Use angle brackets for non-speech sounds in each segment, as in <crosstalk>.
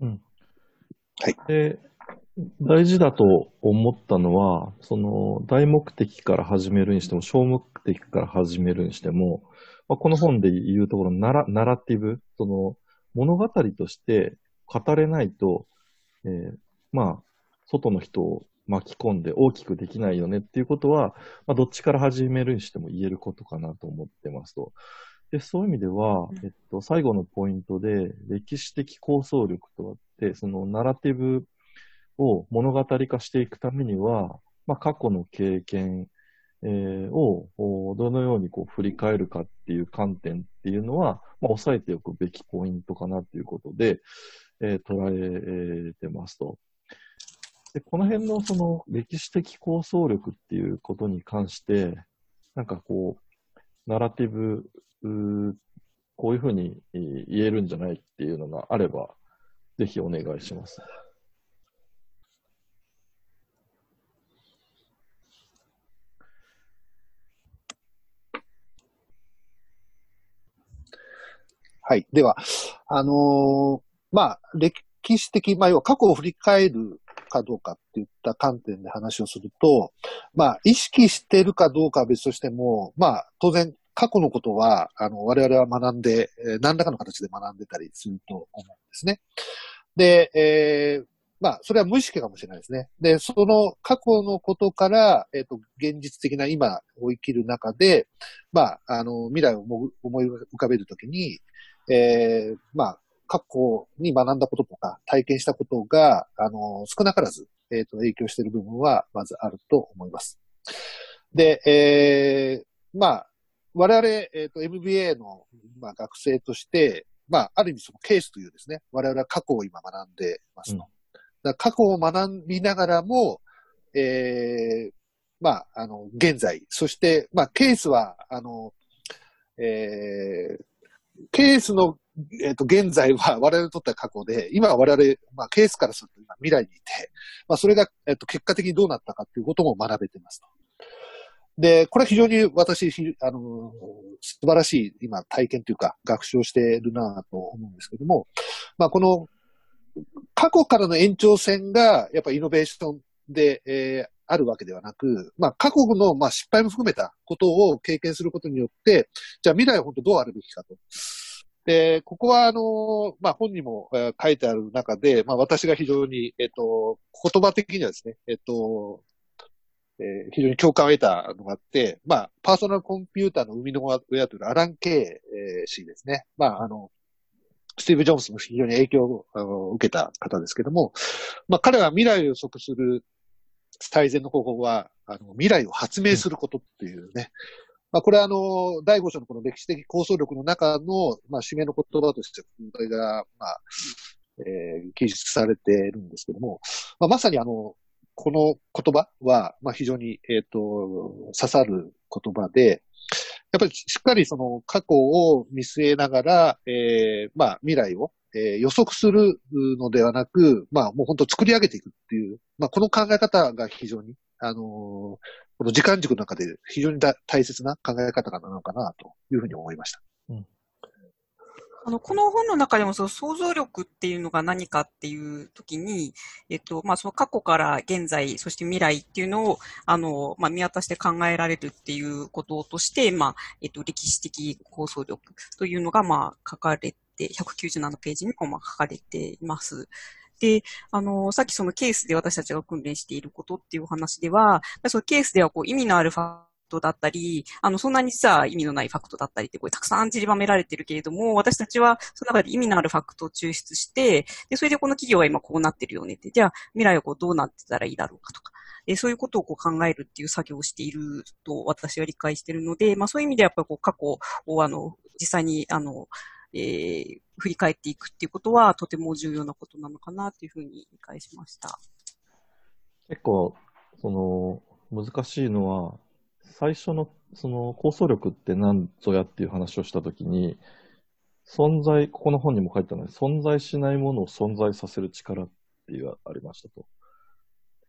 うん。はい。で、大事だと思ったのは、その、大目的から始めるにしても、小目的から始めるにしても、まあ、この本で言うところのナラナラティブ、その、物語として語れないと、えーまあ、外の人を巻き込んで大きくできないよねっていうことは、まあ、どっちから始めるにしても言えることかなと思ってますと。で、そういう意味では、えっと、最後のポイントで、歴史的構想力とあって、そのナラティブを物語化していくためには、まあ、過去の経験、えーをおどのようにこう振り返るかっていう観点っていうのは、まあ、押さえておくべきポイントかなということで、えー捉えてますと。で、この辺のその歴史的構想力っていうことに関して、なんかこう、ナラティブ、うこういうふうに言えるんじゃないっていうのがあれば、ぜひお願いします。はい。では、あのーまあ、歴史的、まあ、要は過去を振り返るかどうかっていった観点で話をすると、まあ、意識してるかどうかは別としても、まあ、当然、過去のことは、あの、我々は学んで、え何らかの形で学んでたりすると思うんですね。で、えーまあ、それは無意識かもしれないですね。で、その過去のことから、えっ、と、現実的な今を生きる中で、まあ、あの、未来を思う思い浮かべるときに、えーまあ、過去に学んだこととか、体験したことが、あの、少なからず、えっ、と、影響している部分は、まずあると思います。で、えーまあ、我々、えっ、と、MBA の、まあ、学生として、まあ、ある意味そのケースというですね、我々は過去を今学んでますと。うん過去を学びながらも、えーまあ、あの、現在、そして、まあ、ケースは、あの、えーケースの、えっ、と、現在は <laughs> 我々にとっては過去で、今は我々、まあ、ケースからすると今未来にいて、まあ、それが、えっ、と、結果的にどうなったかっていうことも学べてますと。で、これ非常に私、あの、素晴らしい今体験というか学習をしているなと思うんですけども、まあ、この過去からの延長線がやっぱイノベーションで、えーあるわけではなく、まあ、過去の、まあ、失敗も含めたことを経験することによって、じゃあ未来は本当どうあるべきかと。で、ここは、あの、まあ、本にも、え書いてある中で、まあ、私が非常に、えっ、と、言葉的にはですね、えっ、と、えー非常に共感を得たのがあって、まあ、パーソナルコンピューターの生みの親というアラン・ケイえー氏ですね。まあ、あの、スティーブ・ジョブズも非常に影響を受けた方ですけども、まあ、彼は未来を予測する最善の方法は、あの、未来を発明することっていうね。まあ、これはあの、第5章のこの歴史的構想力の中の、まあ、締めの言葉として、これが、まあ、えー記述されているんですけども、まあ、まさにあの、この言葉は、まあ、非常に、えっ、と、刺さる言葉で、やっぱりしっかりその過去を見据えながら、えーまあ、未来を、えー予測するのではなく、まあ、もう本当作り上げていくっていう、まあ、この考え方が非常に、あのーこの時間軸の中で非常にだ大切な考え方なのかなというふうに思いました。あの、この本の中でもその想像力っていうのが何かっていう時に、えっと、まあ、その過去から現在、そして未来っていうのを、あの、まあ、見渡して考えられるっていうこととして、まあ、えっと、歴史的構想力というのが、まあ、書かれて、197ページにも、まあ、書かれています。で、あの、さっきそのケースで私たちが訓練していることっていうお話では、そのケースではこう意味のあるファクトだったり、あの、そんなに実は意味のないファクトだったりって、これたくさん散りばめられてるけれども、私たちはその中で意味のあるファクトを抽出して、で、それでこの企業は今こうなってるよねって、じゃあ未来はこうどうなってたらいいだろうかとか、えそういうことをこう考えるっていう作業をしていると私は理解しているので、まあそういう意味ではやっぱりこう過去をあの、実際にあの、えー振り返っていくっていうことはとても重要なことなのかなというふうに理解しました。結構、その、難しいのは、最初の、その、構想力って何ぞやっていう話をしたときに、存在、ここの本にも書いてあるので、存在しないものを存在させる力っていうありましたと。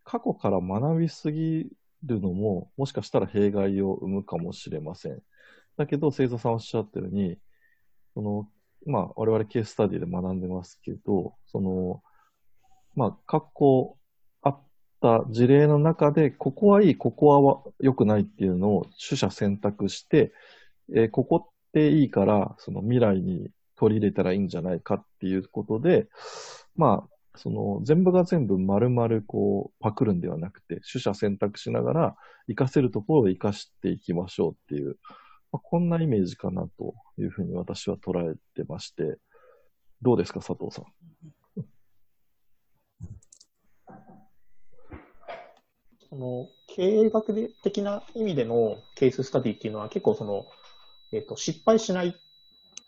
過去から学びすぎるのも、もしかしたら弊害を生むかもしれません。だけど、星座さんおっしゃったように、その、まあ、我々ケーススタディで学んでますけど、その、まあ、過去あった事例の中で、ここはいい、ここは良くないっていうのを取捨選択して、えーここっていいから、その未来に取り入れたらいいんじゃないかっていうことで、まあ、その全部が全部丸々こうパクるんではなくて、取捨選択しながら活かせるところを活かしていきましょうっていう、まあ、こんなイメージかなというふうに私は捉えてまして、どうですか、佐藤さん。<laughs> その経営学的な意味でのケーススタディっていうのは結構その、えっと失敗しないっ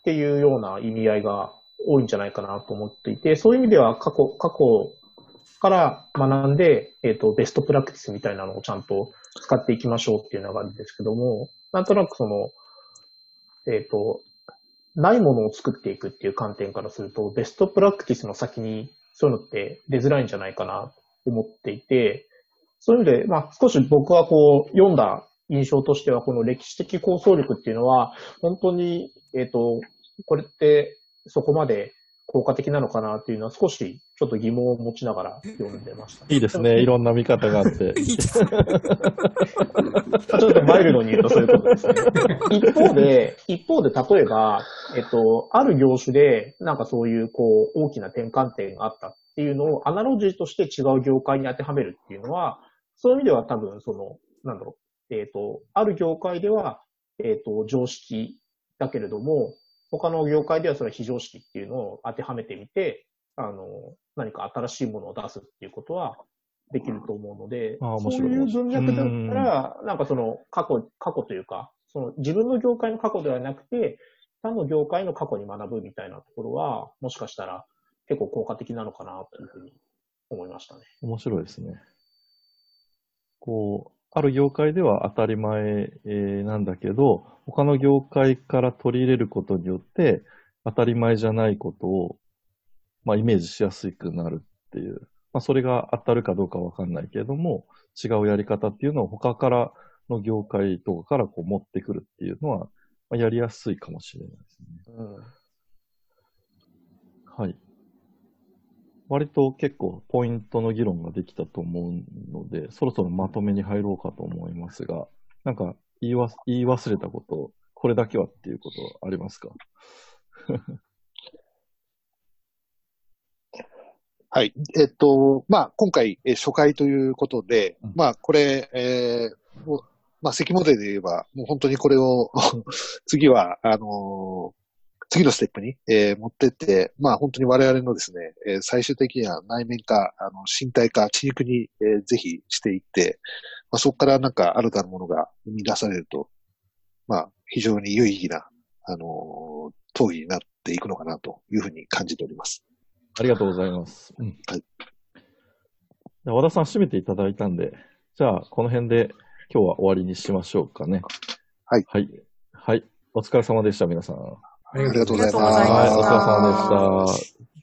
ていうような意味合いが多いんじゃないかなと思っていて、そういう意味では過去、過去から学んで、えっとベストプラクティスみたいなのをちゃんと使っていきましょうっていうのがあるんですけども、なんとなくその、えっと、ないものを作っていくっていう観点からすると、ベストプラクティスの先にそういうのって出づらいんじゃないかなと思っていて、そういう意味で、まあ少し僕はこう読んだ印象としては、この歴史的構想力っていうのは、本当に、えっ、と、これってそこまで効果的なのかなっていうのは少しちょっと疑問を持ちながら読んでました。いいですね。<laughs> いろんな見方があって。<laughs> いいですね。まあちょっとマイルドに言うとそういうことですね。<laughs> 一方で、一方で例えば、えっと、ある業種で、なんかそういう、こう、大きな転換点があったっていうのを、アナロジーとして違う業界に当てはめるっていうのは、そういう意味では多分、その、なんだろう、えっと、ある業界では、えっと、常識だけれども、他の業界ではそれは非常識っていうのを当てはめてみて、あの、何か新しいものを出すっていうことはできると思うので、あー面そう白いいう文脈だったら、なんかその過去、過去というか、その自分の業界の過去ではなくて、他の業界の過去に学ぶみたいなところは、もしかしたら結構効果的なのかなというふうに思いましたね。面白いですね。こう、ある業界では当たり前えーなんだけど、他の業界から取り入れることによって、当たり前じゃないことを、まあ、イメージしやすくなるっていう。まあ、それが当たるかどうかわかんないけれども、違うやり方っていうのを他からの業界とかからこう持ってくるっていうのは、まあ、やりやすいかもしれないですね。うん。はい。割と結構ポイントの議論ができたと思うので、そろそろまとめに入ろうかと思いますが、なんか言いわ言い忘れたこと、これだけはっていうことありますか？はい。えっと、まあ、今回、えー初回ということで、うんまあ、これ、えーまあ、関モデルで言えば、もう本当にこれを、<laughs> 次は、あのー次のステップに、えー持ってって、まあ、本当に我々のですね、えー最終的には内面化、あの、身体化、血肉に、えーぜひしていって、まあ、そこからなんか新たなものが生み出されると、まあ、非常に有意義な、あのー討議になっていくのかなというふうに感じております。ありがとうございます。うんはい。和田さん締めていただいたんで、じゃあこの辺で今日は終わりにしましょうかね。はい。はい。はい。お疲れ様でした、皆さん。はありありがとうございありがとうございお疲れ様でした。